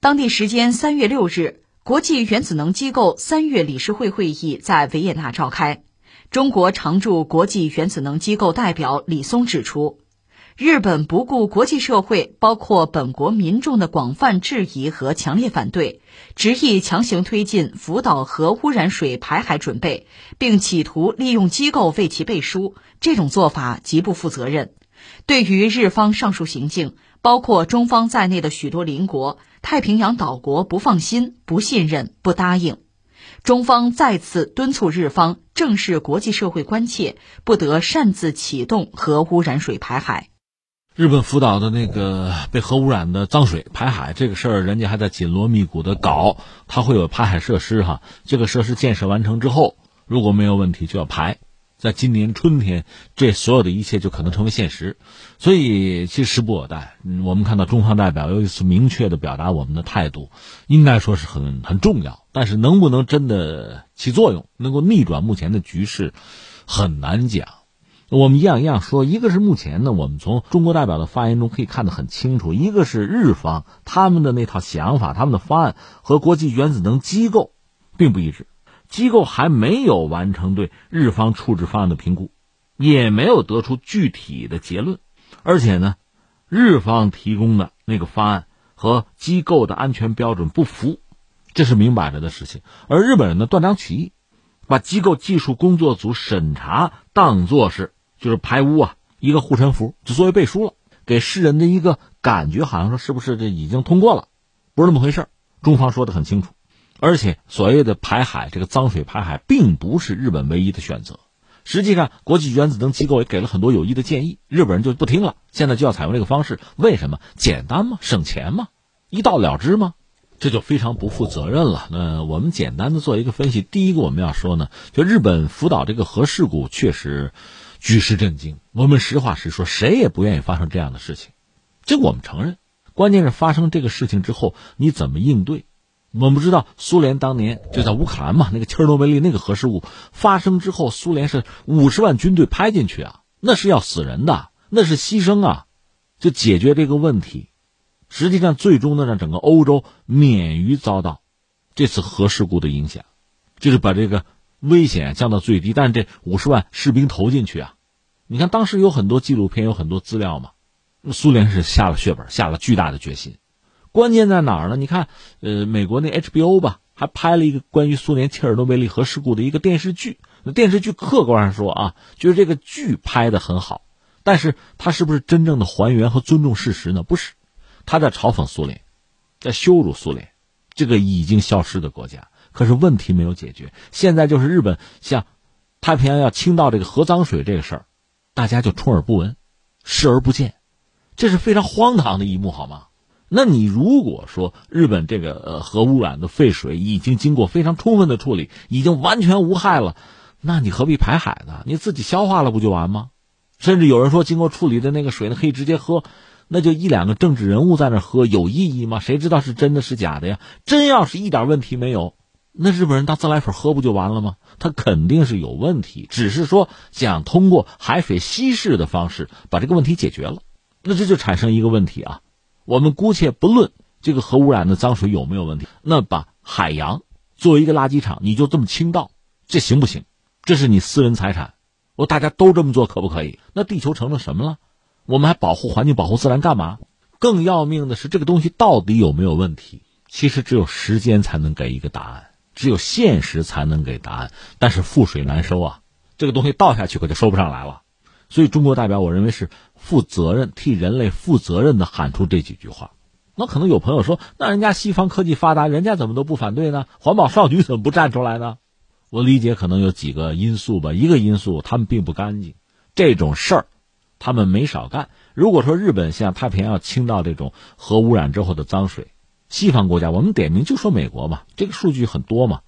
当地时间三月六日，国际原子能机构三月理事会会议在维也纳召开。中国常驻国际原子能机构代表李松指出，日本不顾国际社会，包括本国民众的广泛质疑和强烈反对，执意强行推进福岛核污染水排海准备，并企图利用机构为其背书，这种做法极不负责任。对于日方上述行径，包括中方在内的许多邻国、太平洋岛国不放心、不信任、不答应，中方再次敦促日方正视国际社会关切，不得擅自启动核污染水排海。日本福岛的那个被核污染的脏水排海这个事儿，人家还在紧锣密鼓的搞，它会有排海设施哈。这个设施建设完成之后，如果没有问题，就要排。在今年春天，这所有的一切就可能成为现实，所以其实时不我待。我们看到中方代表又一次明确的表达我们的态度，应该说是很很重要。但是能不能真的起作用，能够逆转目前的局势，很难讲。我们一样一样说，一个是目前呢，我们从中国代表的发言中可以看得很清楚，一个是日方他们的那套想法，他们的方案和国际原子能机构并不一致。机构还没有完成对日方处置方案的评估，也没有得出具体的结论，而且呢，日方提供的那个方案和机构的安全标准不符，这是明摆着的事情。而日本人呢，断章取义，把机构技术工作组审查当做是就是排污啊一个护身符，就作为背书了，给世人的一个感觉，好像说是不是这已经通过了，不是那么回事中方说的很清楚。而且，所谓的排海，这个脏水排海，并不是日本唯一的选择。实际上，国际原子能机构也给了很多有益的建议，日本人就不听了。现在就要采用这个方式，为什么？简单吗？省钱吗？一到了之吗？这就非常不负责任了。那我们简单的做一个分析。第一个，我们要说呢，就日本福岛这个核事故确实举世震惊。我们实话实说，谁也不愿意发生这样的事情，这个我们承认。关键是发生这个事情之后，你怎么应对？我们不知道，苏联当年就在乌克兰嘛，那个切尔诺贝利那个核事故发生之后，苏联是五十万军队派进去啊，那是要死人的，那是牺牲啊，就解决这个问题。实际上，最终呢，让整个欧洲免于遭到这次核事故的影响，就是把这个危险降到最低。但这五十万士兵投进去啊，你看当时有很多纪录片，有很多资料嘛，苏联是下了血本，下了巨大的决心。关键在哪儿呢？你看，呃，美国那 HBO 吧，还拍了一个关于苏联切尔诺贝利核事故的一个电视剧。那电视剧客观上说啊，就是这个剧拍的很好，但是它是不是真正的还原和尊重事实呢？不是，他在嘲讽苏联，在羞辱苏联，这个已经消失的国家。可是问题没有解决，现在就是日本像太平洋要倾倒这个核脏水这个事儿，大家就充耳不闻，视而不见，这是非常荒唐的一幕，好吗？那你如果说日本这个呃核污染的废水已经经过非常充分的处理，已经完全无害了，那你何必排海呢？你自己消化了不就完吗？甚至有人说，经过处理的那个水呢可以直接喝，那就一两个政治人物在那喝有意义吗？谁知道是真的是假的呀？真要是一点问题没有，那日本人当自来水喝不就完了吗？他肯定是有问题，只是说想通过海水稀释的方式把这个问题解决了，那这就产生一个问题啊。我们姑且不论这个核污染的脏水有没有问题，那把海洋作为一个垃圾场，你就这么倾倒，这行不行？这是你私人财产，我大家都这么做可不可以？那地球成了什么了？我们还保护环境、保护自然干嘛？更要命的是，这个东西到底有没有问题？其实只有时间才能给一个答案，只有现实才能给答案。但是覆水难收啊，这个东西倒下去可就收不上来了。所以，中国代表，我认为是负责任、替人类负责任的喊出这几句话。那可能有朋友说，那人家西方科技发达，人家怎么都不反对呢？环保少女怎么不站出来呢？我理解可能有几个因素吧。一个因素，他们并不干净，这种事儿他们没少干。如果说日本像太平洋倾倒这种核污染之后的脏水，西方国家，我们点名就说美国嘛，这个数据很多嘛。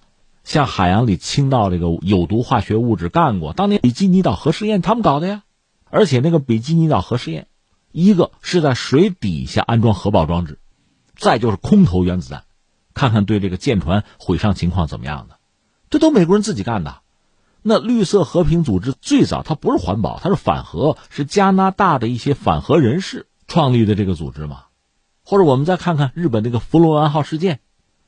像海洋里倾倒这个有毒化学物质，干过，当年比基尼岛核试验他们搞的呀。而且那个比基尼岛核试验，一个是在水底下安装核爆装置，再就是空投原子弹，看看对这个舰船毁伤情况怎么样的，这都美国人自己干的。那绿色和平组织最早它不是环保，它是反核，是加拿大的一些反核人士创立的这个组织嘛。或者我们再看看日本那个福罗湾号事件，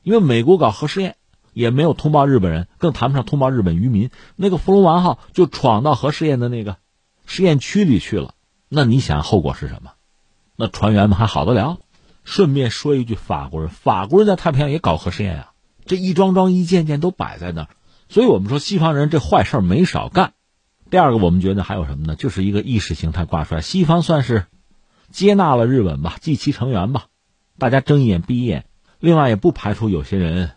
因为美国搞核试验也没有通报日本人，更谈不上通报日本渔民。那个福罗湾号就闯到核试验的那个试验区里去了，那你想后果是什么？那船员们还好得了？顺便说一句，法国人，法国人在太平洋也搞核试验啊，这一桩桩一件件都摆在那儿，所以我们说西方人这坏事没少干。第二个，我们觉得还有什么呢？就是一个意识形态挂帅，西方算是接纳了日本吧，继其成员吧。大家睁一眼闭一眼，另外也不排除有些人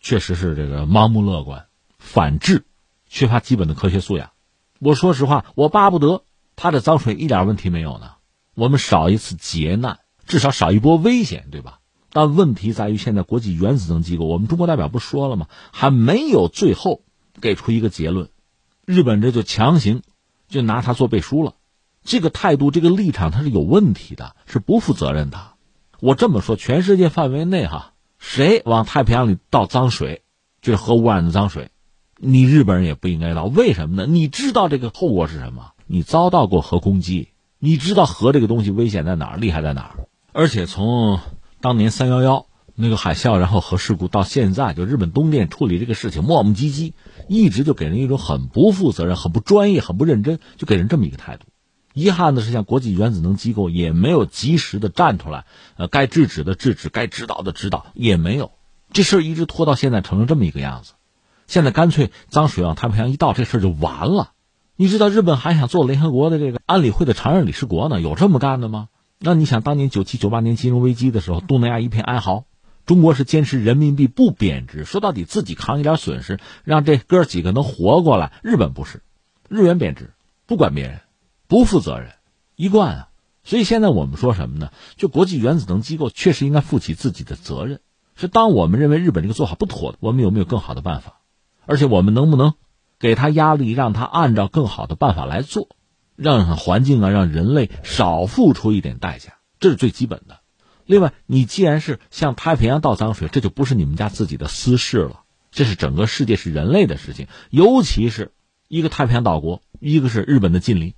确实是这个盲目乐观、反智、缺乏基本的科学素养。我说实话，我巴不得他的脏水一点问题没有呢，我们少一次劫难，至少少一波危险，对吧？但问题在于，现在国际原子能机构，我们中国代表不说了吗？还没有最后给出一个结论，日本这就强行就拿它做背书了，这个态度、这个立场，它是有问题的，是不负责任的。我这么说，全世界范围内哈，谁往太平洋里倒脏水，就是核污染的脏水，你日本人也不应该倒。为什么呢？你知道这个后果是什么？你遭到过核攻击，你知道核这个东西危险在哪儿，厉害在哪儿。而且从当年三幺幺那个海啸，然后核事故到现在，就日本东电处理这个事情磨磨唧唧，一直就给人一种很不负责任、很不专业、很不认真，就给人这么一个态度。遗憾的是，像国际原子能机构也没有及时的站出来，呃，该制止的制止，该指导的指导也没有，这事儿一直拖到现在，成了这么一个样子。现在干脆脏水往太平洋一倒，这事儿就完了。你知道日本还想做联合国的这个安理会的常任理事国呢？有这么干的吗？那你想，当年九七九八年金融危机的时候，东南亚一片哀嚎，中国是坚持人民币不贬值，说到底自己扛一点损失，让这哥几个能活过来。日本不是，日元贬值，不管别人。不负责任，一贯啊！所以现在我们说什么呢？就国际原子能机构确实应该负起自己的责任。是当我们认为日本这个做法不妥，我们有没有更好的办法？而且我们能不能给他压力，让他按照更好的办法来做，让环境啊，让人类少付出一点代价，这是最基本的。另外，你既然是向太平洋倒脏水，这就不是你们家自己的私事了，这是整个世界是人类的事情，尤其是一个太平洋岛国，一个是日本的近邻。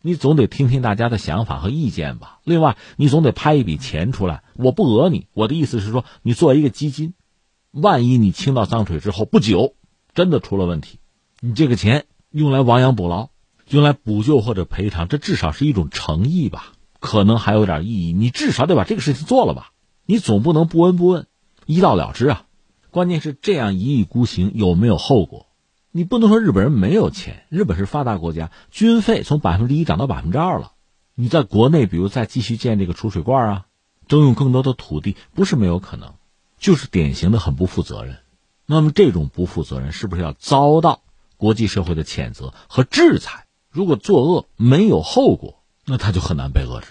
你总得听听大家的想法和意见吧。另外，你总得拍一笔钱出来。我不讹你，我的意思是说，你做一个基金，万一你倾倒脏水之后不久真的出了问题，你这个钱用来亡羊补牢，用来补救或者赔偿，这至少是一种诚意吧？可能还有点意义。你至少得把这个事情做了吧？你总不能不闻不问，一到了之啊！关键是这样一意孤行有没有后果？你不能说日本人没有钱，日本是发达国家，军费从百分之一涨到百分之二了。你在国内，比如再继续建这个储水罐啊，征用更多的土地，不是没有可能，就是典型的很不负责任。那么这种不负责任是不是要遭到国际社会的谴责和制裁？如果作恶没有后果，那他就很难被遏制。